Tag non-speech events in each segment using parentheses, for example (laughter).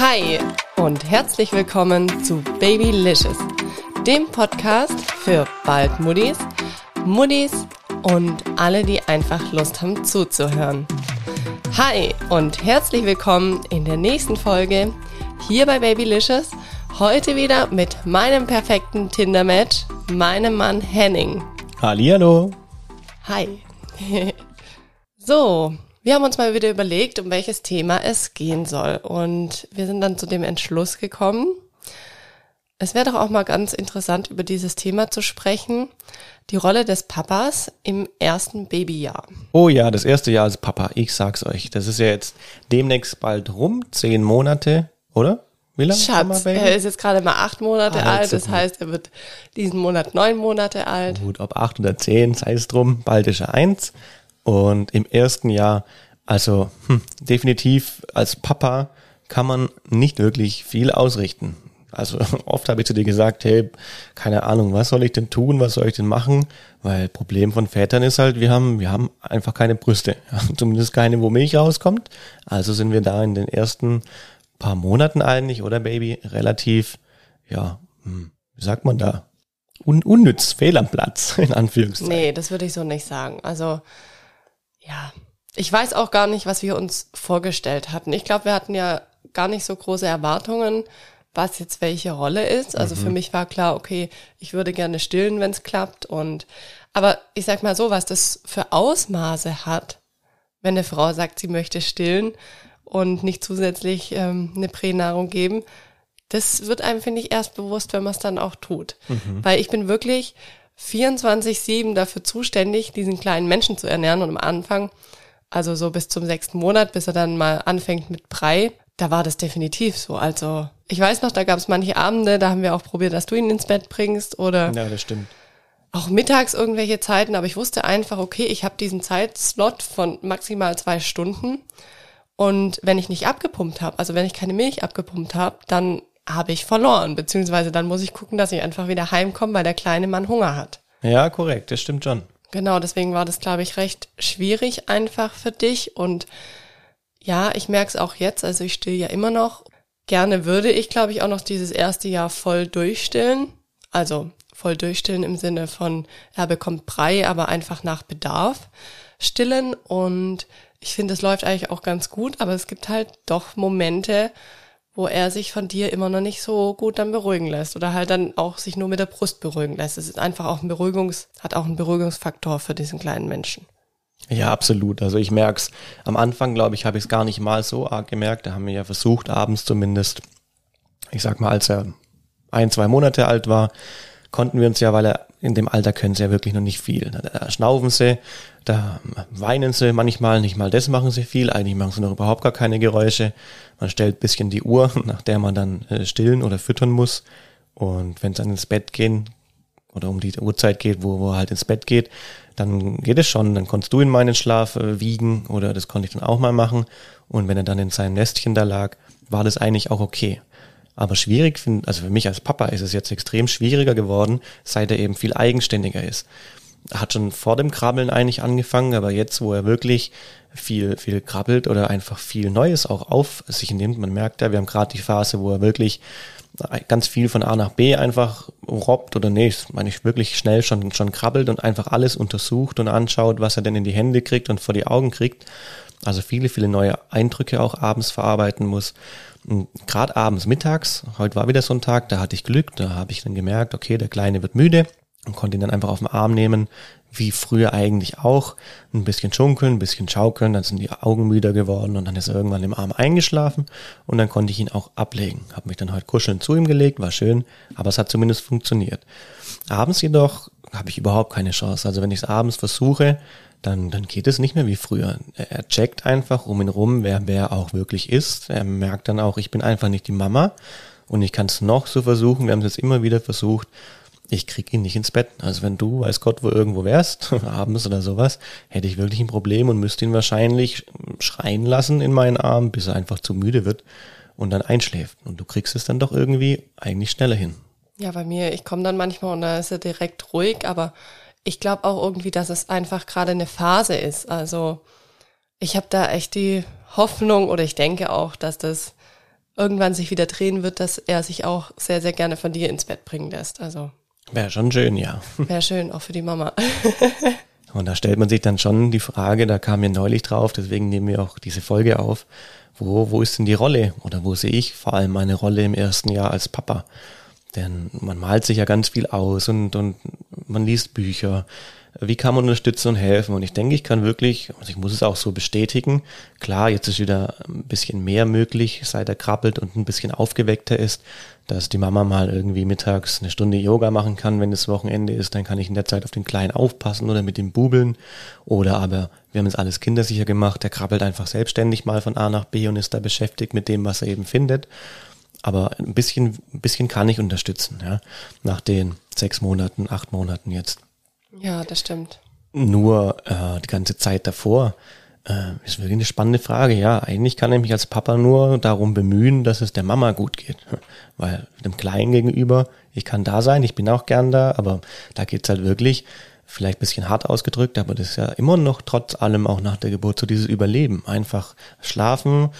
Hi und herzlich willkommen zu Babylicious, dem Podcast für bald Muddis, Muddis und alle, die einfach Lust haben zuzuhören. Hi und herzlich willkommen in der nächsten Folge hier bei Babylicious. Heute wieder mit meinem perfekten Tinder-Match, meinem Mann Henning. Hallihallo. Hi. (laughs) so, wir haben uns mal wieder überlegt, um welches Thema es gehen soll. Und wir sind dann zu dem Entschluss gekommen, es wäre doch auch mal ganz interessant, über dieses Thema zu sprechen. Die Rolle des Papas im ersten Babyjahr. Oh ja, das erste Jahr als Papa, ich sag's euch. Das ist ja jetzt demnächst bald rum, zehn Monate, oder? Wie lange? Schatz, er ist jetzt gerade mal acht Monate ah, alt, das heißt, er wird diesen Monat neun Monate alt. Gut, ob acht oder zehn, sei es drum, bald ist er eins. Und im ersten Jahr, also hm, definitiv als Papa kann man nicht wirklich viel ausrichten. Also (laughs) oft habe ich zu dir gesagt, hey, keine Ahnung, was soll ich denn tun, was soll ich denn machen? Weil Problem von Vätern ist halt, wir haben, wir haben einfach keine Brüste. (laughs) Zumindest keine, wo Milch rauskommt. Also sind wir da in den ersten paar Monaten eigentlich, oder Baby, relativ, ja, hm, wie sagt man da? Un unnütz, fehl am Platz, (laughs) in Anführungszeichen. Nee, das würde ich so nicht sagen. Also ja, ich weiß auch gar nicht, was wir uns vorgestellt hatten. Ich glaube, wir hatten ja gar nicht so große Erwartungen, was jetzt welche Rolle ist. Also mhm. für mich war klar, okay, ich würde gerne stillen, wenn es klappt. Und aber ich sag mal so, was das für Ausmaße hat, wenn eine Frau sagt, sie möchte stillen und nicht zusätzlich ähm, eine Pränahrung geben, das wird einem, finde ich, erst bewusst, wenn man es dann auch tut. Mhm. Weil ich bin wirklich 24-7 dafür zuständig, diesen kleinen Menschen zu ernähren. Und am Anfang, also so bis zum sechsten Monat, bis er dann mal anfängt mit Brei, da war das definitiv so. Also ich weiß noch, da gab es manche Abende, da haben wir auch probiert, dass du ihn ins Bett bringst oder ja, das stimmt. auch mittags irgendwelche Zeiten. Aber ich wusste einfach, okay, ich habe diesen Zeitslot von maximal zwei Stunden. Und wenn ich nicht abgepumpt habe, also wenn ich keine Milch abgepumpt habe, dann habe ich verloren, beziehungsweise dann muss ich gucken, dass ich einfach wieder heimkomme, weil der kleine Mann Hunger hat. Ja, korrekt, das stimmt schon. Genau, deswegen war das, glaube ich, recht schwierig einfach für dich. Und ja, ich merke es auch jetzt, also ich still ja immer noch. Gerne würde ich, glaube ich, auch noch dieses erste Jahr voll durchstillen. Also voll durchstillen im Sinne von, er bekommt Brei, aber einfach nach Bedarf stillen. Und ich finde, es läuft eigentlich auch ganz gut, aber es gibt halt doch Momente, wo er sich von dir immer noch nicht so gut dann beruhigen lässt oder halt dann auch sich nur mit der Brust beruhigen lässt. Es ist einfach auch ein Beruhigungs, hat auch einen Beruhigungsfaktor für diesen kleinen Menschen. Ja, absolut. Also ich merke es, am Anfang, glaube ich, habe ich es gar nicht mal so arg gemerkt. Da haben wir ja versucht, abends zumindest, ich sag mal, als er ein, zwei Monate alt war, konnten wir uns ja, weil er in dem Alter können sie ja wirklich noch nicht viel. Da schnaufen sie, da weinen sie manchmal, nicht mal das machen sie viel, eigentlich machen sie noch überhaupt gar keine Geräusche. Man stellt bisschen die Uhr, (laughs) nach der man dann äh, stillen oder füttern muss. Und wenn es dann ins Bett gehen oder um die Uhrzeit geht, wo, wo er halt ins Bett geht, dann geht es schon. Dann konntest du in den Schlaf äh, wiegen oder das konnte ich dann auch mal machen. Und wenn er dann in seinem Nestchen da lag, war das eigentlich auch okay. Aber schwierig, find, also für mich als Papa ist es jetzt extrem schwieriger geworden, seit er eben viel eigenständiger ist. Er hat schon vor dem Krabbeln eigentlich angefangen, aber jetzt, wo er wirklich viel, viel krabbelt oder einfach viel Neues auch auf sich nimmt, man merkt ja, wir haben gerade die Phase, wo er wirklich ganz viel von A nach B einfach robbt oder nee, meine ich wirklich schnell schon, schon krabbelt und einfach alles untersucht und anschaut, was er denn in die Hände kriegt und vor die Augen kriegt. Also viele, viele neue Eindrücke auch abends verarbeiten muss gerade abends, mittags, heute war wieder so ein Tag, da hatte ich Glück, da habe ich dann gemerkt, okay, der Kleine wird müde und konnte ihn dann einfach auf den Arm nehmen, wie früher eigentlich auch, ein bisschen schunkeln, ein bisschen schaukeln, dann sind die Augen müder geworden und dann ist er irgendwann im Arm eingeschlafen und dann konnte ich ihn auch ablegen. Habe mich dann heute kuscheln zu ihm gelegt, war schön, aber es hat zumindest funktioniert. Abends jedoch habe ich überhaupt keine Chance. Also wenn ich es abends versuche, dann, dann geht es nicht mehr wie früher. Er checkt einfach um ihn rum, wer wer auch wirklich ist. Er merkt dann auch, ich bin einfach nicht die Mama und ich kann es noch so versuchen. Wir haben es jetzt immer wieder versucht. Ich krieg ihn nicht ins Bett. Also wenn du, weiß Gott, wo irgendwo wärst, (laughs) abends oder sowas, hätte ich wirklich ein Problem und müsste ihn wahrscheinlich schreien lassen in meinen Arm, bis er einfach zu müde wird und dann einschläft. Und du kriegst es dann doch irgendwie eigentlich schneller hin. Ja, bei mir, ich komme dann manchmal und da ist er direkt ruhig, aber ich glaube auch irgendwie, dass es einfach gerade eine Phase ist. Also ich habe da echt die Hoffnung oder ich denke auch, dass das irgendwann sich wieder drehen wird, dass er sich auch sehr, sehr gerne von dir ins Bett bringen lässt. Also. Wäre schon schön, ja. Wäre schön, auch für die Mama. (laughs) Und da stellt man sich dann schon die Frage, da kam mir neulich drauf, deswegen nehmen wir auch diese Folge auf, wo, wo ist denn die Rolle oder wo sehe ich vor allem meine Rolle im ersten Jahr als Papa? Denn man malt sich ja ganz viel aus und, und man liest Bücher. Wie kann man unterstützen und helfen? Und ich denke, ich kann wirklich, also ich muss es auch so bestätigen, klar, jetzt ist wieder ein bisschen mehr möglich, seit er krabbelt und ein bisschen aufgeweckter ist, dass die Mama mal irgendwie mittags eine Stunde Yoga machen kann, wenn es Wochenende ist, dann kann ich in der Zeit auf den Kleinen aufpassen oder mit ihm bubeln. Oder aber, wir haben es alles kindersicher gemacht, der krabbelt einfach selbstständig mal von A nach B und ist da beschäftigt mit dem, was er eben findet. Aber ein bisschen, ein bisschen kann ich unterstützen, ja, nach den sechs Monaten, acht Monaten jetzt. Ja, das stimmt. Nur äh, die ganze Zeit davor äh, ist wirklich eine spannende Frage. Ja, eigentlich kann ich mich als Papa nur darum bemühen, dass es der Mama gut geht. (laughs) Weil dem Kleinen gegenüber, ich kann da sein, ich bin auch gern da, aber da geht's halt wirklich vielleicht ein bisschen hart ausgedrückt, aber das ist ja immer noch trotz allem auch nach der Geburt so dieses Überleben. Einfach schlafen,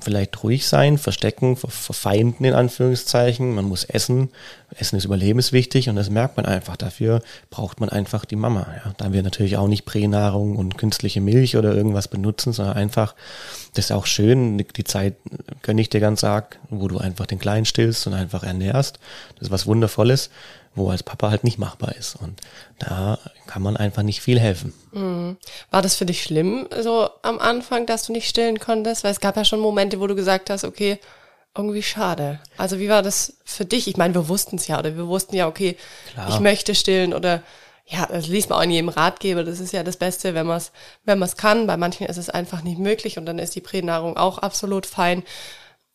vielleicht ruhig sein, verstecken, verfeinden in Anführungszeichen. Man muss essen. Essen ist überlebenswichtig und das merkt man einfach. Dafür braucht man einfach die Mama. Ja. Da wir natürlich auch nicht Pränahrung und künstliche Milch oder irgendwas benutzen, sondern einfach, das ist auch schön, die Zeit gönne ich dir ganz arg, wo du einfach den Kleinen stillst und einfach ernährst. Das ist was Wundervolles wo als Papa halt nicht machbar ist. Und da kann man einfach nicht viel helfen. Mhm. War das für dich schlimm, so am Anfang, dass du nicht stillen konntest? Weil es gab ja schon Momente, wo du gesagt hast, okay, irgendwie schade. Also wie war das für dich? Ich meine, wir wussten es ja, oder wir wussten ja, okay, Klar. ich möchte stillen oder ja, das liest man auch in jedem Ratgeber. Das ist ja das Beste, wenn man es wenn man's kann. Bei manchen ist es einfach nicht möglich und dann ist die Pränahrung auch absolut fein.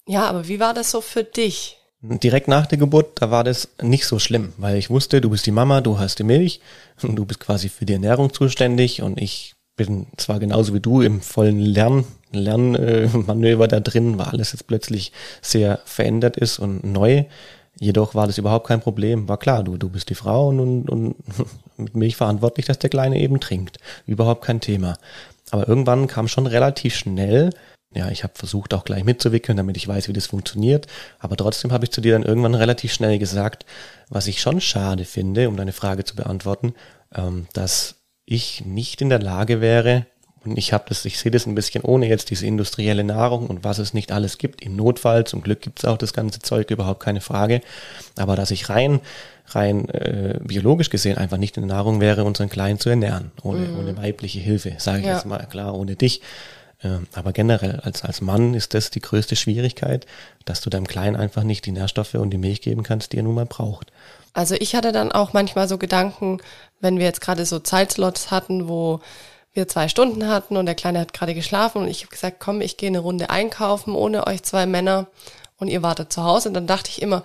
Ja, aber wie war das so für dich? Direkt nach der Geburt, da war das nicht so schlimm, weil ich wusste, du bist die Mama, du hast die Milch und du bist quasi für die Ernährung zuständig und ich bin zwar genauso wie du im vollen Lern, Lernmanöver da drin, weil alles jetzt plötzlich sehr verändert ist und neu. Jedoch war das überhaupt kein Problem. War klar, du, du bist die Frau und, und, und (laughs) mit Milch verantwortlich, dass der Kleine eben trinkt. Überhaupt kein Thema. Aber irgendwann kam schon relativ schnell ja, ich habe versucht auch gleich mitzuwickeln, damit ich weiß, wie das funktioniert. Aber trotzdem habe ich zu dir dann irgendwann relativ schnell gesagt, was ich schon schade finde, um deine Frage zu beantworten, ähm, dass ich nicht in der Lage wäre, und ich habe das, ich sehe das ein bisschen ohne jetzt diese industrielle Nahrung und was es nicht alles gibt. Im Notfall, zum Glück gibt es auch das ganze Zeug, überhaupt keine Frage. Aber dass ich rein, rein äh, biologisch gesehen einfach nicht in der Nahrung wäre, unseren Kleinen zu ernähren, ohne, mhm. ohne weibliche Hilfe, sage ich ja. jetzt mal klar, ohne dich. Aber generell, als, als Mann ist das die größte Schwierigkeit, dass du deinem Kleinen einfach nicht die Nährstoffe und die Milch geben kannst, die er nun mal braucht. Also ich hatte dann auch manchmal so Gedanken, wenn wir jetzt gerade so Zeitslots hatten, wo wir zwei Stunden hatten und der Kleine hat gerade geschlafen und ich habe gesagt, komm, ich gehe eine Runde einkaufen ohne euch zwei Männer und ihr wartet zu Hause. Und dann dachte ich immer,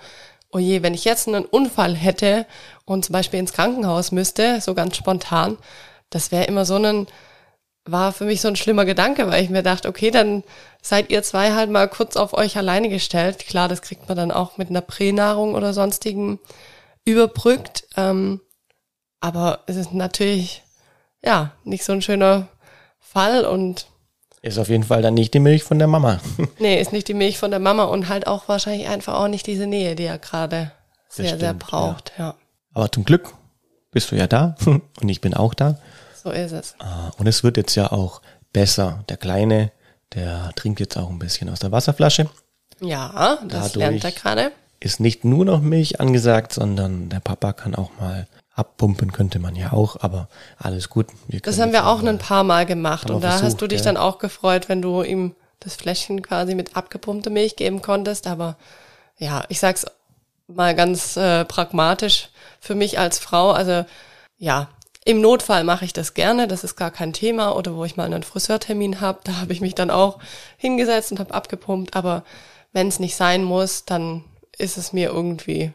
oh je, wenn ich jetzt einen Unfall hätte und zum Beispiel ins Krankenhaus müsste, so ganz spontan, das wäre immer so ein war für mich so ein schlimmer Gedanke, weil ich mir dachte, okay, dann seid ihr zwei halt mal kurz auf euch alleine gestellt. Klar, das kriegt man dann auch mit einer Pränahrung oder sonstigen überbrückt. Ähm, aber es ist natürlich, ja, nicht so ein schöner Fall und ist auf jeden Fall dann nicht die Milch von der Mama. (laughs) nee, ist nicht die Milch von der Mama und halt auch wahrscheinlich einfach auch nicht diese Nähe, die er gerade sehr, stimmt, sehr braucht, ja. ja. Aber zum Glück bist du ja da (laughs) und ich bin auch da. So ist es. Ah, und es wird jetzt ja auch besser. Der Kleine, der trinkt jetzt auch ein bisschen aus der Wasserflasche. Ja, das Dadurch lernt er gerade. Ist nicht nur noch Milch angesagt, sondern der Papa kann auch mal abpumpen, könnte man ja auch, aber alles gut. das haben wir auch ein paar Mal gemacht und da versucht, hast du dich ja. dann auch gefreut, wenn du ihm das Fläschchen quasi mit abgepumpter Milch geben konntest, aber ja, ich sag's mal ganz äh, pragmatisch für mich als Frau, also ja, im Notfall mache ich das gerne, das ist gar kein Thema. Oder wo ich mal einen Friseurtermin habe, da habe ich mich dann auch hingesetzt und habe abgepumpt. Aber wenn es nicht sein muss, dann ist es mir irgendwie,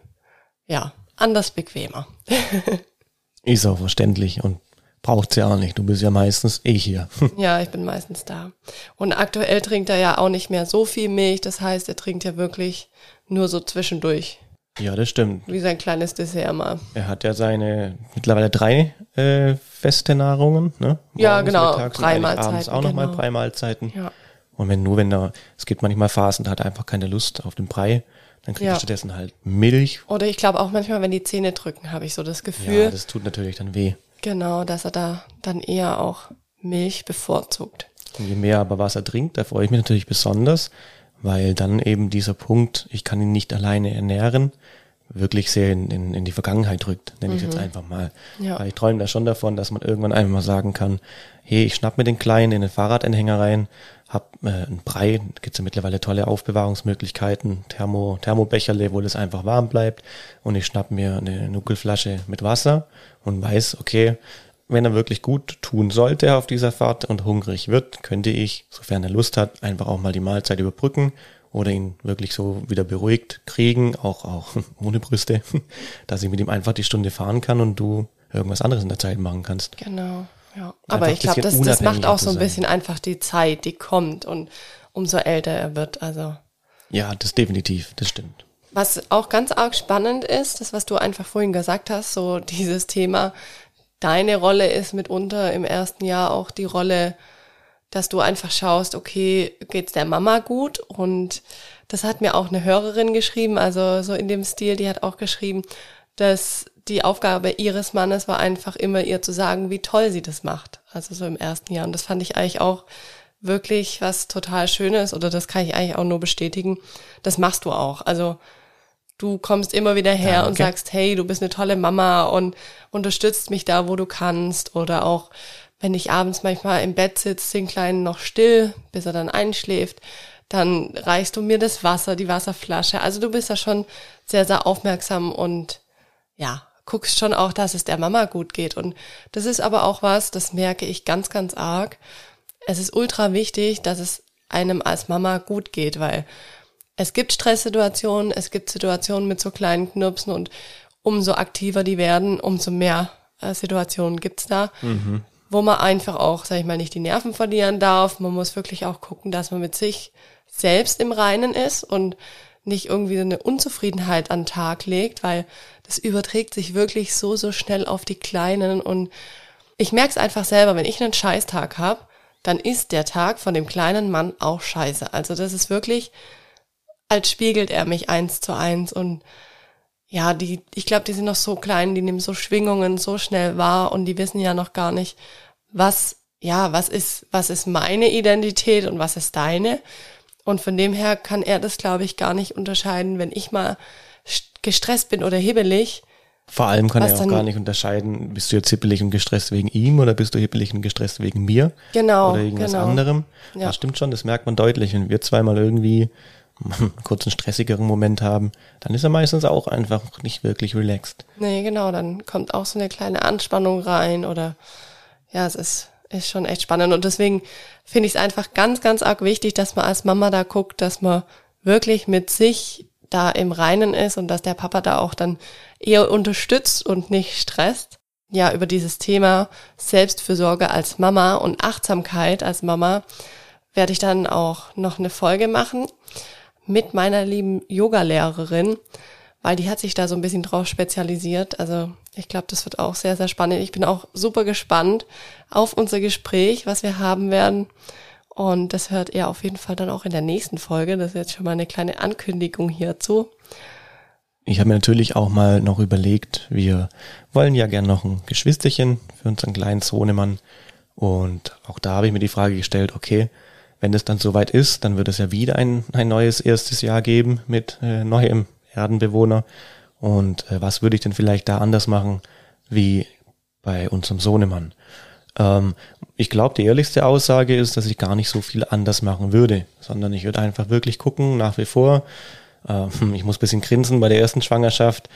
ja, anders bequemer. (laughs) ist auch verständlich und braucht's ja auch nicht. Du bist ja meistens eh hier. (laughs) ja, ich bin meistens da. Und aktuell trinkt er ja auch nicht mehr so viel Milch. Das heißt, er trinkt ja wirklich nur so zwischendurch ja, das stimmt. Wie sein kleines Dessert mal. Er hat ja seine mittlerweile drei äh, feste Nahrungen, ne? Ja, genau. Mittags drei Mahlzeiten. Abends auch nochmal genau. drei Mahlzeiten. Ja. Und wenn nur, wenn er, es gibt manchmal Phasen, da hat er einfach keine Lust auf den Brei, dann kriegt ja. er stattdessen halt Milch. Oder ich glaube auch manchmal, wenn die Zähne drücken, habe ich so das Gefühl. Ja, das tut natürlich dann weh. Genau, dass er da dann eher auch Milch bevorzugt. Und je mehr aber was er trinkt, da freue ich mich natürlich besonders, weil dann eben dieser Punkt, ich kann ihn nicht alleine ernähren, wirklich sehr in, in, in die Vergangenheit rückt, nenne mhm. ich jetzt einfach mal. Ja. Weil ich träume da schon davon, dass man irgendwann einfach mal sagen kann, hey, ich schnapp mir den Kleinen in den Fahrradanhänger rein, hab äh, einen Brei, gibt's ja mittlerweile tolle Aufbewahrungsmöglichkeiten, Thermo, Thermobecherle, wo das einfach warm bleibt und ich schnapp mir eine Nuckelflasche mit Wasser und weiß, okay, wenn er wirklich gut tun sollte auf dieser Fahrt und hungrig wird, könnte ich, sofern er Lust hat, einfach auch mal die Mahlzeit überbrücken oder ihn wirklich so wieder beruhigt kriegen, auch, auch (laughs) ohne Brüste, (laughs) dass ich mit ihm einfach die Stunde fahren kann und du irgendwas anderes in der Zeit machen kannst. Genau, ja. Aber ich glaube, das, das macht auch so ein bisschen einfach die Zeit, die kommt und umso älter er wird, also. Ja, das definitiv, das stimmt. Was auch ganz arg spannend ist, das, was du einfach vorhin gesagt hast, so dieses Thema, deine Rolle ist mitunter im ersten Jahr auch die Rolle, dass du einfach schaust, okay, geht's der Mama gut? Und das hat mir auch eine Hörerin geschrieben, also so in dem Stil, die hat auch geschrieben, dass die Aufgabe ihres Mannes war einfach immer ihr zu sagen, wie toll sie das macht. Also so im ersten Jahr. Und das fand ich eigentlich auch wirklich was total Schönes oder das kann ich eigentlich auch nur bestätigen. Das machst du auch. Also du kommst immer wieder her Danke. und sagst, hey, du bist eine tolle Mama und unterstützt mich da, wo du kannst. Oder auch, wenn ich abends manchmal im Bett sitze, den Kleinen noch still, bis er dann einschläft, dann reichst du mir das Wasser, die Wasserflasche. Also du bist da schon sehr, sehr aufmerksam und ja, guckst schon auch, dass es der Mama gut geht. Und das ist aber auch was, das merke ich ganz, ganz arg. Es ist ultra wichtig, dass es einem als Mama gut geht, weil es gibt Stresssituationen, es gibt Situationen mit so kleinen Knirpsen und umso aktiver die werden, umso mehr äh, Situationen gibt's da, mhm. wo man einfach auch, sag ich mal, nicht die Nerven verlieren darf. Man muss wirklich auch gucken, dass man mit sich selbst im Reinen ist und nicht irgendwie eine Unzufriedenheit an den Tag legt, weil das überträgt sich wirklich so, so schnell auf die Kleinen und ich merke es einfach selber, wenn ich einen Scheißtag habe, dann ist der Tag von dem kleinen Mann auch scheiße. Also das ist wirklich, als spiegelt er mich eins zu eins und ja, die, ich glaube, die sind noch so klein, die nehmen so Schwingungen so schnell wahr und die wissen ja noch gar nicht, was, ja, was ist, was ist meine Identität und was ist deine. Und von dem her kann er das, glaube ich, gar nicht unterscheiden, wenn ich mal gestresst bin oder hibbelig. Vor allem kann er auch gar nicht unterscheiden, bist du jetzt hibbelig und gestresst wegen ihm oder bist du hibbelig und gestresst wegen mir? Genau. Oder irgendwas genau. anderem. Ja. Das stimmt schon, das merkt man deutlich. Wenn wir zweimal irgendwie (laughs) kurzen stressigeren Moment haben, dann ist er meistens auch einfach nicht wirklich relaxed. Nee, genau, dann kommt auch so eine kleine Anspannung rein oder ja, es ist, ist schon echt spannend und deswegen finde ich es einfach ganz, ganz arg wichtig, dass man als Mama da guckt, dass man wirklich mit sich da im Reinen ist und dass der Papa da auch dann eher unterstützt und nicht stresst. Ja, über dieses Thema Selbstfürsorge als Mama und Achtsamkeit als Mama werde ich dann auch noch eine Folge machen mit meiner lieben Yoga-Lehrerin, weil die hat sich da so ein bisschen drauf spezialisiert. Also ich glaube, das wird auch sehr, sehr spannend. Ich bin auch super gespannt auf unser Gespräch, was wir haben werden. Und das hört ihr auf jeden Fall dann auch in der nächsten Folge. Das ist jetzt schon mal eine kleine Ankündigung hierzu. Ich habe mir natürlich auch mal noch überlegt, wir wollen ja gern noch ein Geschwisterchen für unseren kleinen Sohnemann. Und auch da habe ich mir die Frage gestellt, okay, wenn es dann soweit ist, dann wird es ja wieder ein, ein neues erstes Jahr geben mit äh, neuem Erdenbewohner. Und äh, was würde ich denn vielleicht da anders machen wie bei unserem Sohnemann? Ähm, ich glaube, die ehrlichste Aussage ist, dass ich gar nicht so viel anders machen würde, sondern ich würde einfach wirklich gucken, nach wie vor. Ähm, ich muss bisschen grinsen bei der ersten Schwangerschaft.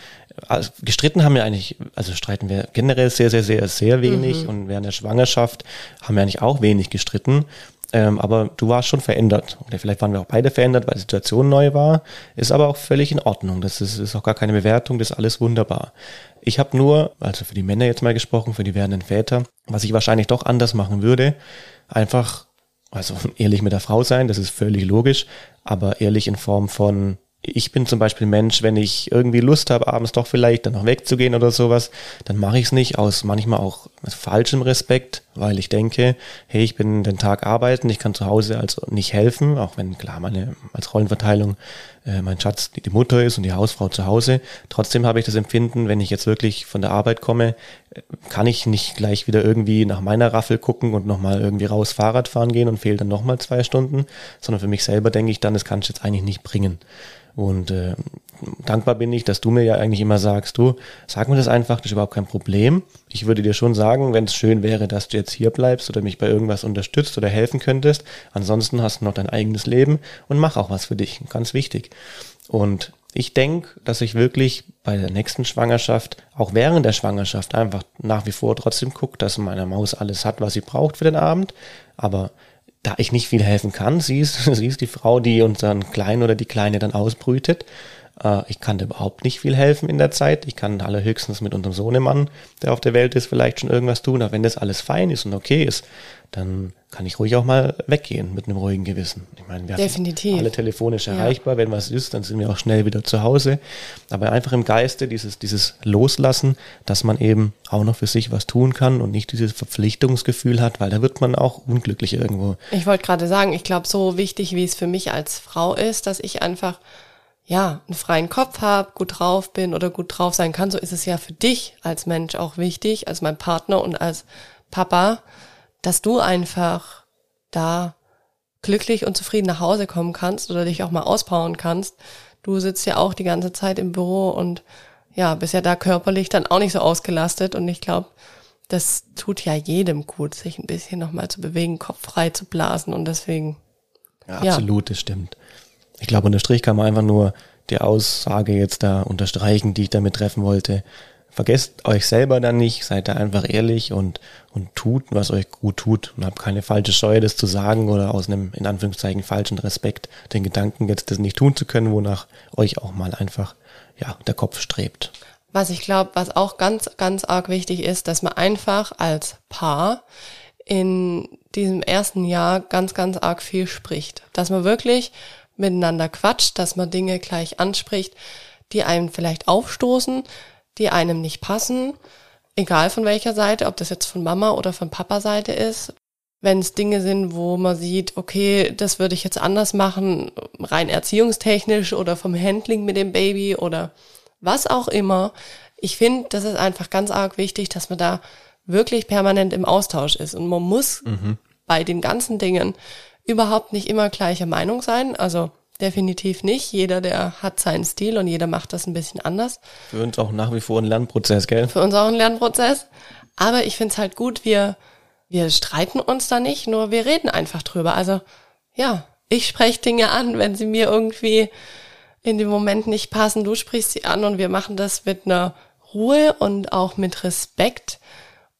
Also, gestritten haben wir eigentlich, also streiten wir generell sehr, sehr, sehr, sehr wenig. Mhm. Und während der Schwangerschaft haben wir eigentlich auch wenig gestritten. Ähm, aber du warst schon verändert. Oder vielleicht waren wir auch beide verändert, weil die Situation neu war. Ist aber auch völlig in Ordnung. Das ist, ist auch gar keine Bewertung, das ist alles wunderbar. Ich habe nur, also für die Männer jetzt mal gesprochen, für die werdenden Väter, was ich wahrscheinlich doch anders machen würde, einfach, also (laughs) ehrlich mit der Frau sein, das ist völlig logisch, aber ehrlich in Form von, ich bin zum Beispiel Mensch, wenn ich irgendwie Lust habe, abends doch vielleicht dann noch wegzugehen oder sowas, dann mache ich es nicht aus manchmal auch falschem Respekt weil ich denke, hey, ich bin den Tag arbeiten, ich kann zu Hause also nicht helfen, auch wenn klar meine als Rollenverteilung äh, mein Schatz die, Mutter ist und die Hausfrau zu Hause. Trotzdem habe ich das Empfinden, wenn ich jetzt wirklich von der Arbeit komme, äh, kann ich nicht gleich wieder irgendwie nach meiner Raffel gucken und nochmal irgendwie raus Fahrrad fahren gehen und fehlt dann nochmal zwei Stunden, sondern für mich selber denke ich dann, das kann ich jetzt eigentlich nicht bringen. Und äh, dankbar bin ich, dass du mir ja eigentlich immer sagst, du, sag mir das einfach, das ist überhaupt kein Problem. Ich würde dir schon sagen, wenn es schön wäre, dass du jetzt hier bleibst oder mich bei irgendwas unterstützt oder helfen könntest. Ansonsten hast du noch dein eigenes Leben und mach auch was für dich. Ganz wichtig. Und ich denke, dass ich wirklich bei der nächsten Schwangerschaft, auch während der Schwangerschaft, einfach nach wie vor trotzdem gucke, dass meine Maus alles hat, was sie braucht für den Abend. Aber da ich nicht viel helfen kann, sie ist, (laughs) sie ist die Frau, die unseren Kleinen oder die Kleine dann ausbrütet. Äh, ich kann dir überhaupt nicht viel helfen in der Zeit. Ich kann allerhöchstens mit unserem Sohnemann, der auf der Welt ist, vielleicht schon irgendwas tun. Aber wenn das alles fein ist und okay ist, dann kann ich ruhig auch mal weggehen mit einem ruhigen Gewissen. Ich meine, wir Definitiv. alle telefonisch erreichbar. Ja. Wenn was ist, dann sind wir auch schnell wieder zu Hause. Aber einfach im Geiste dieses, dieses Loslassen, dass man eben auch noch für sich was tun kann und nicht dieses Verpflichtungsgefühl hat, weil da wird man auch unglücklich irgendwo. Ich wollte gerade sagen, ich glaube, so wichtig, wie es für mich als Frau ist, dass ich einfach ja, einen freien Kopf habe, gut drauf bin oder gut drauf sein kann, so ist es ja für dich als Mensch auch wichtig, als mein Partner und als Papa, dass du einfach da glücklich und zufrieden nach Hause kommen kannst oder dich auch mal auspowern kannst. Du sitzt ja auch die ganze Zeit im Büro und ja, bist ja da körperlich dann auch nicht so ausgelastet und ich glaube, das tut ja jedem gut, sich ein bisschen nochmal zu bewegen, Kopf frei zu blasen und deswegen. Ja, absolut, ja. das stimmt. Ich glaube, unter Strich kann man einfach nur die Aussage jetzt da unterstreichen, die ich damit treffen wollte. Vergesst euch selber dann nicht, seid da einfach ehrlich und, und tut, was euch gut tut und habt keine falsche Scheu, das zu sagen oder aus einem, in Anführungszeichen, falschen Respekt den Gedanken, jetzt das nicht tun zu können, wonach euch auch mal einfach, ja, der Kopf strebt. Was ich glaube, was auch ganz, ganz arg wichtig ist, dass man einfach als Paar in diesem ersten Jahr ganz, ganz arg viel spricht. Dass man wirklich miteinander quatscht, dass man Dinge gleich anspricht, die einem vielleicht aufstoßen, die einem nicht passen, egal von welcher Seite, ob das jetzt von Mama oder von Papa Seite ist. Wenn es Dinge sind, wo man sieht, okay, das würde ich jetzt anders machen, rein erziehungstechnisch oder vom Handling mit dem Baby oder was auch immer. Ich finde, das ist einfach ganz arg wichtig, dass man da wirklich permanent im Austausch ist. Und man muss mhm. bei den ganzen Dingen überhaupt nicht immer gleicher Meinung sein. Also definitiv nicht. Jeder, der hat seinen Stil und jeder macht das ein bisschen anders. Für uns auch nach wie vor ein Lernprozess, gell? Für uns auch ein Lernprozess. Aber ich finde es halt gut, wir, wir streiten uns da nicht, nur wir reden einfach drüber. Also ja, ich spreche Dinge an, wenn sie mir irgendwie in dem Moment nicht passen. Du sprichst sie an und wir machen das mit einer Ruhe und auch mit Respekt.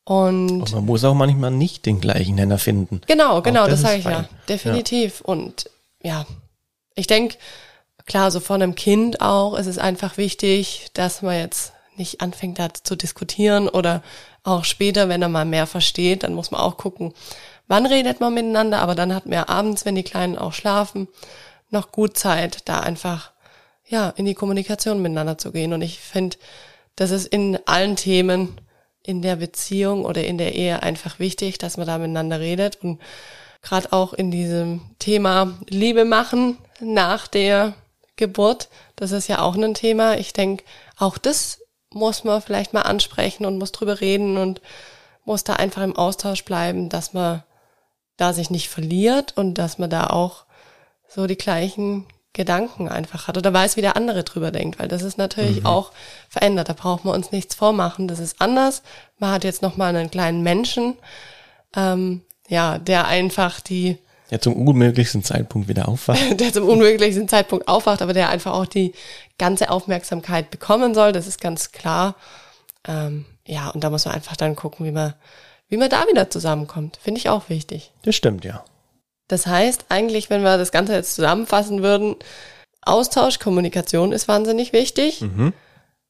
Und, und man muss auch manchmal nicht den gleichen Nenner finden. Genau, genau, das, das sage ich fein. ja. Definitiv. Ja. Und ja, ich denke, klar, so von einem Kind auch ist es einfach wichtig, dass man jetzt nicht anfängt da zu diskutieren oder auch später, wenn er mal mehr versteht, dann muss man auch gucken, wann redet man miteinander, aber dann hat man ja abends, wenn die Kleinen auch schlafen, noch gut Zeit, da einfach ja in die Kommunikation miteinander zu gehen. Und ich finde, das ist in allen Themen in der Beziehung oder in der Ehe einfach wichtig, dass man da miteinander redet und gerade auch in diesem Thema Liebe machen nach der Geburt, das ist ja auch ein Thema. Ich denke, auch das muss man vielleicht mal ansprechen und muss drüber reden und muss da einfach im Austausch bleiben, dass man da sich nicht verliert und dass man da auch so die gleichen Gedanken einfach hat oder weiß, wie der andere drüber denkt, weil das ist natürlich mhm. auch verändert. Da braucht man uns nichts vormachen. Das ist anders. Man hat jetzt noch mal einen kleinen Menschen, ähm, ja, der einfach die der zum unmöglichsten Zeitpunkt wieder aufwacht. (laughs) der zum unmöglichsten Zeitpunkt aufwacht, aber der einfach auch die ganze Aufmerksamkeit bekommen soll. Das ist ganz klar. Ähm, ja, und da muss man einfach dann gucken, wie man, wie man da wieder zusammenkommt. Finde ich auch wichtig. Das stimmt, ja. Das heißt, eigentlich, wenn wir das Ganze jetzt zusammenfassen würden, Austausch, Kommunikation ist wahnsinnig wichtig. Mhm.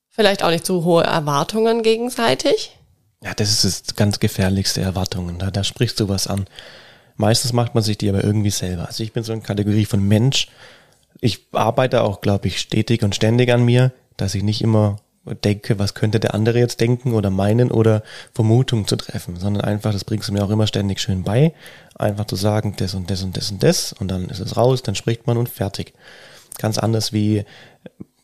Vielleicht auch nicht zu hohe Erwartungen gegenseitig. Ja, das ist das ganz gefährlichste Erwartungen. Da, da sprichst du was an. Meistens macht man sich die aber irgendwie selber. Also ich bin so eine Kategorie von Mensch. Ich arbeite auch, glaube ich, stetig und ständig an mir, dass ich nicht immer denke, was könnte der andere jetzt denken oder meinen oder Vermutungen zu treffen, sondern einfach, das bringst du mir auch immer ständig schön bei, einfach zu sagen, das und das und das und das und dann ist es raus, dann spricht man und fertig. Ganz anders wie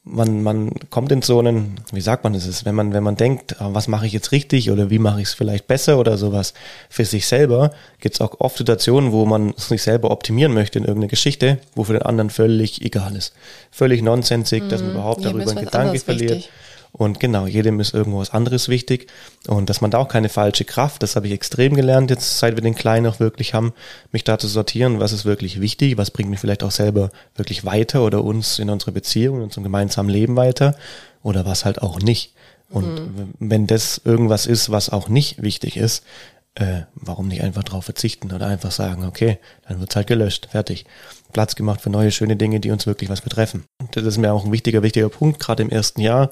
man, man kommt in so einen, wie sagt man das, wenn man, wenn man denkt, ah, was mache ich jetzt richtig oder wie mache ich es vielleicht besser oder sowas für sich selber, gibt es auch oft Situationen, wo man sich selber optimieren möchte in irgendeine Geschichte, wo für den anderen völlig egal ist. Völlig nonsensig, mhm. dass man mhm. überhaupt darüber einen Gedanke verliert. Wichtig. Und genau, jedem ist irgendwo was anderes wichtig. Und dass man da auch keine falsche Kraft, das habe ich extrem gelernt, jetzt seit wir den Kleinen auch wirklich haben, mich da zu sortieren, was ist wirklich wichtig, was bringt mich vielleicht auch selber wirklich weiter oder uns in unserer Beziehung, in unserem gemeinsamen Leben weiter oder was halt auch nicht. Und mhm. wenn das irgendwas ist, was auch nicht wichtig ist, äh, warum nicht einfach drauf verzichten oder einfach sagen, okay, dann wird's halt gelöscht, fertig. Platz gemacht für neue schöne Dinge, die uns wirklich was betreffen. Und das ist mir auch ein wichtiger, wichtiger Punkt, gerade im ersten Jahr,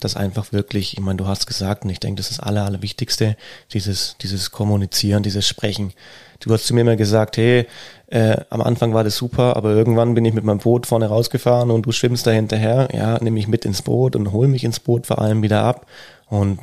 dass einfach wirklich, ich meine, du hast gesagt, und ich denke, das ist das Aller, Allerwichtigste, dieses, dieses Kommunizieren, dieses Sprechen. Du hast zu mir immer gesagt, hey, äh, am Anfang war das super, aber irgendwann bin ich mit meinem Boot vorne rausgefahren und du schwimmst da hinterher, ja, nimm mich mit ins Boot und hol mich ins Boot vor allem wieder ab. Und,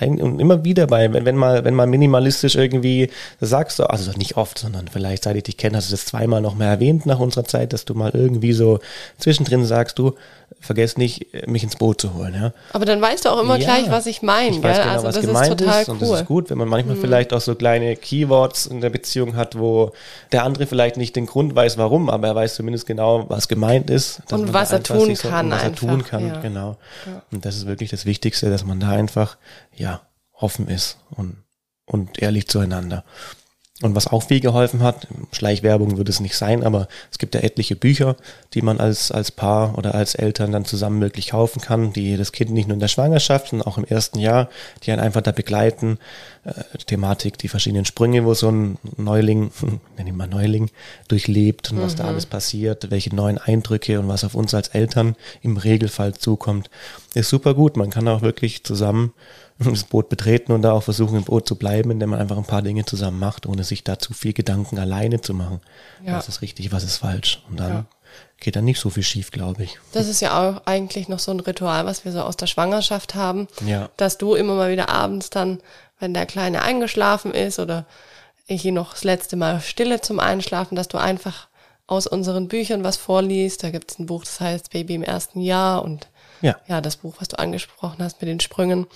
und immer wieder bei, wenn, wenn mal, wenn mal minimalistisch irgendwie sagst du, also nicht oft, sondern vielleicht seit ich dich kenne, hast du das zweimal noch mehr erwähnt nach unserer Zeit, dass du mal irgendwie so zwischendrin sagst, du, vergesst nicht, mich ins Boot zu holen, ja. Aber dann weißt du auch immer ja, gleich, was ich meine, ich weiß Genau, also was das gemeint ist total ist, cool. Und das ist gut, wenn man manchmal mhm. vielleicht auch so kleine Keywords in der Beziehung hat, wo der andere vielleicht nicht den Grund weiß, warum, aber er weiß zumindest genau, was gemeint ist. Und was er tun kann. So, was er tun kann, ja. genau. Ja. Und das ist wirklich das Wichtigste, dass man da einfach, ja, offen ist und, und ehrlich zueinander. Und was auch viel geholfen hat, Schleichwerbung würde es nicht sein, aber es gibt ja etliche Bücher, die man als, als Paar oder als Eltern dann zusammen wirklich kaufen kann, die das Kind nicht nur in der Schwangerschaft, sondern auch im ersten Jahr, die einen einfach da begleiten. Äh, Thematik, die verschiedenen Sprünge, wo so ein Neuling, (laughs) nenne ich mal Neuling, durchlebt und mhm. was da mhm. alles passiert, welche neuen Eindrücke und was auf uns als Eltern im Regelfall zukommt, ist super gut. Man kann auch wirklich zusammen das Boot betreten und da auch versuchen, im Boot zu bleiben, indem man einfach ein paar Dinge zusammen macht, ohne sich da zu viel Gedanken alleine zu machen. Ja. Was ist richtig, was ist falsch. Und dann ja. geht dann nicht so viel schief, glaube ich. Das ist ja auch eigentlich noch so ein Ritual, was wir so aus der Schwangerschaft haben, ja. dass du immer mal wieder abends dann, wenn der Kleine eingeschlafen ist oder ich ihn noch das letzte Mal stille zum Einschlafen, dass du einfach aus unseren Büchern was vorliest. Da gibt es ein Buch, das heißt Baby im ersten Jahr und ja. ja, das Buch, was du angesprochen hast mit den Sprüngen.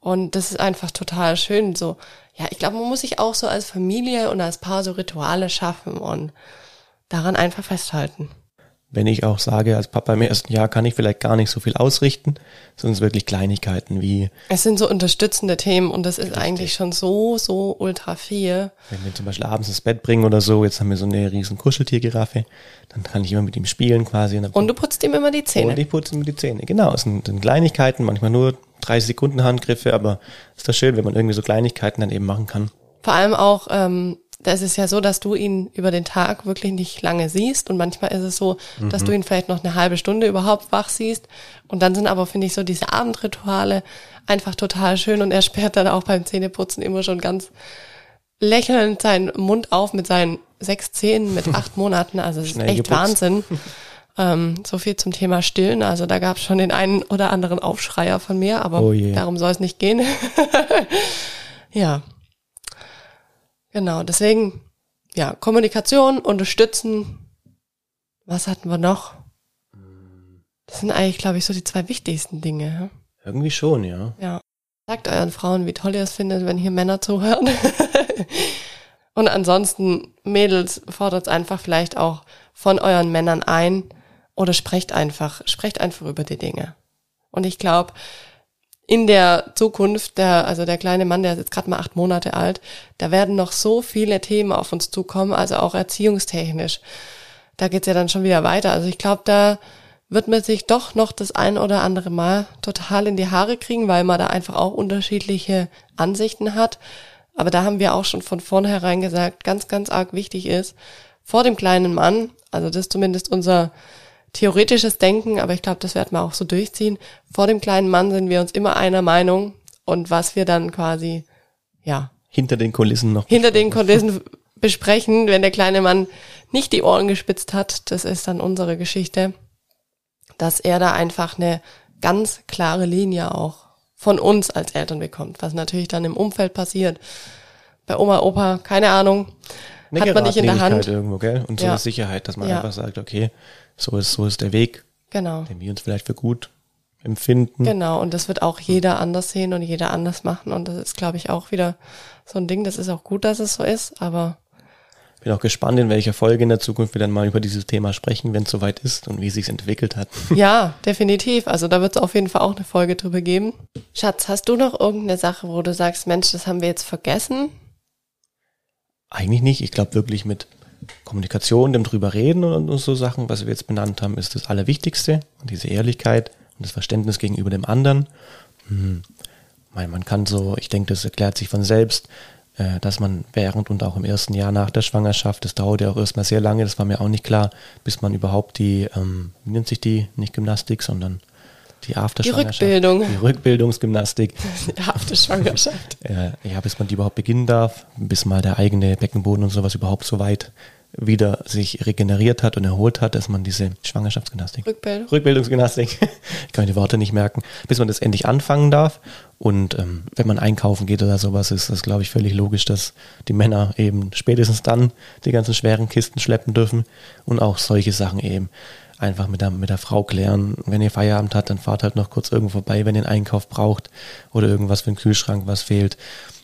Und das ist einfach total schön. So, ja, ich glaube, man muss sich auch so als Familie und als Paar so Rituale schaffen und daran einfach festhalten wenn ich auch sage, als Papa im ersten Jahr kann ich vielleicht gar nicht so viel ausrichten, sondern es wirklich Kleinigkeiten wie. Es sind so unterstützende Themen und das ist richtig. eigentlich schon so, so ultra viel. Wenn wir zum Beispiel abends ins Bett bringen oder so, jetzt haben wir so eine riesen Kuscheltiergiraffe, dann kann ich immer mit ihm spielen quasi. Und, und du putzt ihm immer die Zähne. Und ich putze ihm die Zähne, genau. Es sind, sind Kleinigkeiten, manchmal nur 30 Sekunden Handgriffe, aber ist doch schön, wenn man irgendwie so Kleinigkeiten dann eben machen kann. Vor allem auch, ähm, da ist es ja so, dass du ihn über den Tag wirklich nicht lange siehst und manchmal ist es so, mhm. dass du ihn vielleicht noch eine halbe Stunde überhaupt wach siehst und dann sind aber, finde ich, so diese Abendrituale einfach total schön und er sperrt dann auch beim Zähneputzen immer schon ganz lächelnd seinen Mund auf mit seinen sechs Zähnen mit (laughs) acht Monaten, also es ist echt geputzt. Wahnsinn. (laughs) Ähm, so viel zum Thema Stillen. Also da gab es schon den einen oder anderen Aufschreier von mir, aber oh darum soll es nicht gehen. (laughs) ja. Genau, deswegen, ja, Kommunikation, unterstützen. Was hatten wir noch? Das sind eigentlich, glaube ich, so die zwei wichtigsten Dinge. Irgendwie schon, ja. Ja. Sagt euren Frauen, wie toll ihr es findet, wenn hier Männer zuhören. (laughs) Und ansonsten, Mädels, fordert einfach vielleicht auch von euren Männern ein oder sprecht einfach, sprecht einfach über die Dinge. Und ich glaube, in der Zukunft, der, also der kleine Mann, der ist jetzt gerade mal acht Monate alt, da werden noch so viele Themen auf uns zukommen, also auch erziehungstechnisch. Da geht's ja dann schon wieder weiter. Also ich glaube, da wird man sich doch noch das ein oder andere Mal total in die Haare kriegen, weil man da einfach auch unterschiedliche Ansichten hat. Aber da haben wir auch schon von vornherein gesagt, ganz, ganz arg wichtig ist, vor dem kleinen Mann, also das ist zumindest unser theoretisches Denken, aber ich glaube, das werden wir auch so durchziehen. Vor dem kleinen Mann sind wir uns immer einer Meinung und was wir dann quasi, ja. Hinter den Kulissen noch. Hinter den Kulissen besprechen, wenn der kleine Mann nicht die Ohren gespitzt hat, das ist dann unsere Geschichte, dass er da einfach eine ganz klare Linie auch von uns als Eltern bekommt, was natürlich dann im Umfeld passiert. Bei Oma, Opa, keine Ahnung, Eine hat man nicht in der Hand. irgendwo, gell? Und so Ja. eine Sicherheit, dass man Ja. einfach sagt, okay, so ist, so ist der Weg, Genau. den wir uns vielleicht für gut empfinden. Genau, und das wird auch jeder anders sehen und jeder anders machen. Und das ist, glaube ich, auch wieder so ein Ding. Das ist auch gut, dass es so ist, aber Bin auch gespannt, in welcher Folge in der Zukunft wir dann mal über dieses Thema sprechen, wenn es soweit ist und wie es sich entwickelt hat. (laughs) ja, definitiv. Also da wird es auf jeden Fall auch eine Folge drüber geben. Schatz, hast du noch irgendeine Sache, wo du sagst, Mensch, das haben wir jetzt vergessen? Eigentlich nicht. Ich glaube wirklich mit Kommunikation, dem drüber reden und, so Sachen, was wir jetzt benannt haben, ist das Allerwichtigste. Und diese Ehrlichkeit und das Verständnis gegenüber dem anderen. Hm. Man, man kann so, ich denke, das erklärt sich von selbst, äh, dass man während und auch im ersten Jahr nach der Schwangerschaft, das dauert ja auch erstmal sehr lange, das war mir auch nicht klar, bis man überhaupt die, ähm, wie nennt sich die, nicht Gymnastik, sondern die Afterschwangerschaft. Rückbildung. Die Rückbildungsgymnastik. (laughs) Ja, auf der Schwangerschaft. äh, ja, bis man die überhaupt beginnen darf, bis mal der eigene Beckenboden und sowas überhaupt so weit wieder sich regeneriert hat und erholt hat, dass man diese Schwangerschaftsgymnastik, Rückbildung. Rückbildungsgymnastik, (laughs) ich kann die Worte nicht merken, bis man das endlich anfangen darf. Und ähm, wenn man einkaufen geht oder sowas, ist das, glaube ich, völlig logisch, dass die Männer eben spätestens dann die ganzen schweren Kisten schleppen dürfen und auch solche Sachen eben einfach mit der, mit der Frau klären. Wenn ihr Feierabend habt, dann fahrt halt noch kurz irgendwo vorbei, wenn ihr einen Einkauf braucht oder irgendwas für den Kühlschrank, was fehlt.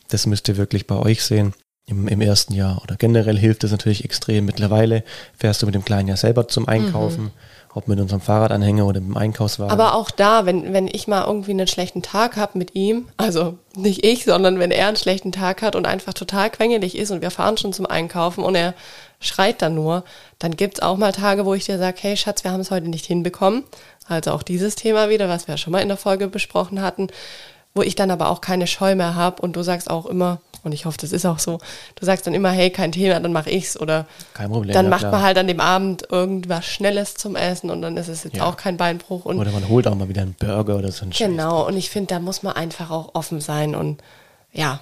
Das müsst ihr wirklich bei euch sehen. Im, Im ersten Jahr oder generell hilft es natürlich extrem. Mittlerweile fährst du mit dem Kleinen ja selber zum Einkaufen, ob mit unserem Fahrradanhänger oder mit dem Einkaufswagen. Aber auch da, wenn, wenn ich mal irgendwie einen schlechten Tag habe mit ihm, also nicht ich, sondern wenn er einen schlechten Tag hat und einfach total quengelig ist und wir fahren schon zum Einkaufen und er schreit dann nur, dann gibt's auch mal Tage, wo ich dir sage, hey Schatz, wir haben es heute nicht hinbekommen. Also auch dieses Thema wieder, was wir ja schon mal in der Folge besprochen hatten, wo ich dann aber auch keine Scheu mehr habe und du sagst auch immer, und ich hoffe, das ist auch so, du sagst dann immer, hey, kein Thema, dann mache ich's oder Kein Problem. dann ja, macht klar. man halt an dem Abend irgendwas Schnelles zum Essen und dann ist es jetzt Ja. auch kein Beinbruch und Oder man holt auch mal wieder einen Burger oder so Scheiß. Genau, und ich finde, da muss man einfach auch offen sein. Und ja,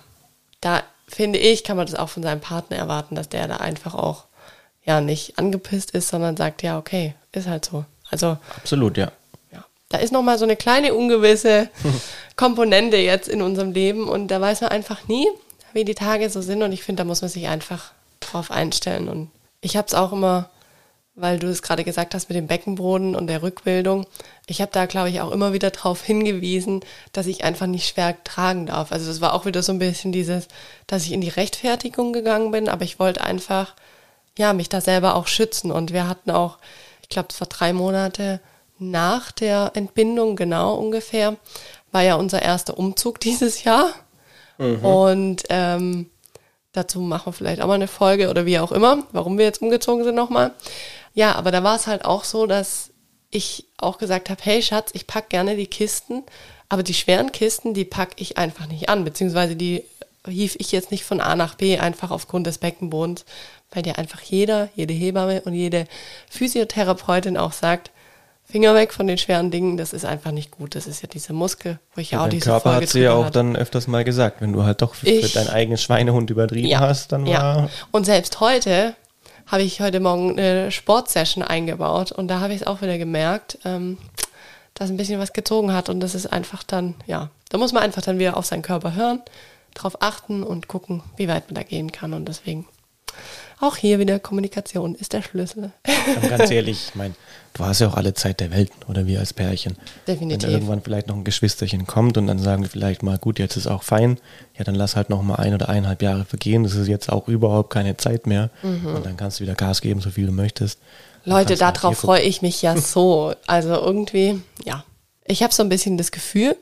da finde ich, kann man das auch von seinem Partner erwarten, dass der da einfach auch ja nicht angepisst ist, sondern sagt, ja, okay, ist halt so. Also Absolut, ja. ja, da ist nochmal so eine kleine ungewisse (laughs) Komponente jetzt in unserem Leben und da weiß man einfach nie, wie die Tage so sind und ich finde, da muss man sich einfach drauf einstellen und ich habe es auch immer, weil du es gerade gesagt hast mit dem Beckenboden und der Rückbildung, ich habe da, glaube ich, auch immer wieder darauf hingewiesen, dass ich einfach nicht schwer tragen darf. Also das war auch wieder so ein bisschen dieses, dass ich in die Rechtfertigung gegangen bin, aber ich wollte einfach, ja, mich da selber auch schützen und wir hatten auch, ich glaube, es war drei Monate nach der Entbindung, genau ungefähr, war ja unser erster Umzug (laughs) dieses Jahr. Und ähm, dazu machen wir vielleicht auch mal eine Folge oder wie auch immer, warum wir jetzt umgezogen sind nochmal. Ja, aber da war es halt auch so, dass ich auch gesagt habe, hey Schatz, ich pack gerne die Kisten, aber die schweren Kisten, die pack ich einfach nicht an, beziehungsweise die hief ich jetzt nicht von A nach B einfach aufgrund des Beckenbodens, weil dir einfach jeder, jede Hebamme und jede Physiotherapeutin auch sagt, Finger weg von den schweren Dingen, das ist einfach nicht gut. Das ist ja dieser Muskel, wo ich ja auch Dein diese Körper Folge hat sie ja auch hatte. dann öfters mal gesagt, wenn du halt doch für, Ich- für deinen eigenen Schweinehund übertrieben Ja, hast, dann ja. war Und selbst heute habe ich heute Morgen eine Sportsession eingebaut und da habe ich es auch wieder gemerkt, ähm, dass ein bisschen was gezogen hat und das ist einfach dann, ja, da muss man einfach dann wieder auf seinen Körper hören, drauf achten und gucken, wie weit man da gehen kann und deswegen auch hier wieder Kommunikation ist der Schlüssel. Ganz ehrlich, ich meine, du hast ja auch alle Zeit der Welt oder wir als Pärchen. Definitiv. Wenn irgendwann vielleicht noch ein Geschwisterchen kommt und dann sagen wir vielleicht mal, gut, jetzt ist auch fein, ja, dann lass halt noch mal ein oder eineinhalb Jahre vergehen. Das ist jetzt auch überhaupt keine Zeit mehr. Mhm. Und dann kannst du wieder Gas geben, so viel du möchtest. Leute, darauf freue ich mich ja so. Also irgendwie, ja. Ich habe so ein bisschen das Gefühl,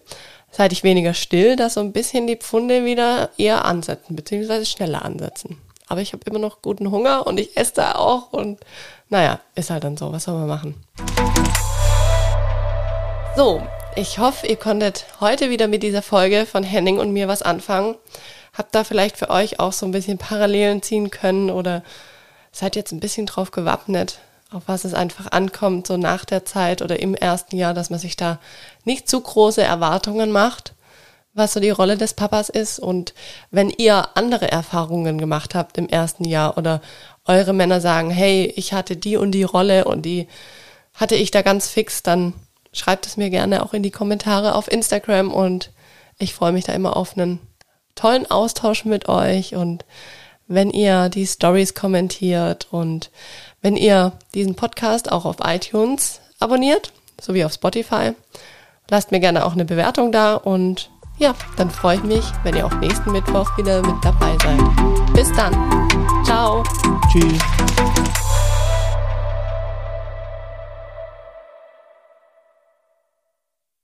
seit ich weniger still, dass so ein bisschen die Pfunde wieder eher ansetzen, beziehungsweise schneller ansetzen. Aber ich habe immer noch guten Hunger und ich esse da auch und naja, ist halt dann so. Was soll man machen? So, ich hoffe, ihr konntet heute wieder mit dieser Folge von Henning und mir was anfangen. Habt da vielleicht für euch auch so ein bisschen Parallelen ziehen können oder seid jetzt ein bisschen drauf gewappnet, auf was es einfach ankommt, so nach der Zeit oder im ersten Jahr, dass man sich da nicht zu große Erwartungen macht, was so die Rolle des Papas ist. Und wenn ihr andere Erfahrungen gemacht habt im ersten Jahr oder eure Männer sagen, hey, ich hatte die und die Rolle und die hatte ich da ganz fix, dann schreibt es mir gerne auch in die Kommentare auf Instagram. Und ich freue mich da immer auf einen tollen Austausch mit euch. Und wenn ihr die Stories kommentiert und wenn ihr diesen Podcast auch auf iTunes abonniert, sowie auf Spotify, lasst mir gerne auch eine Bewertung da. Und ja, dann freue ich mich, wenn ihr auch nächsten Mittwoch wieder mit dabei seid. Bis dann. Ciao. Tschüss.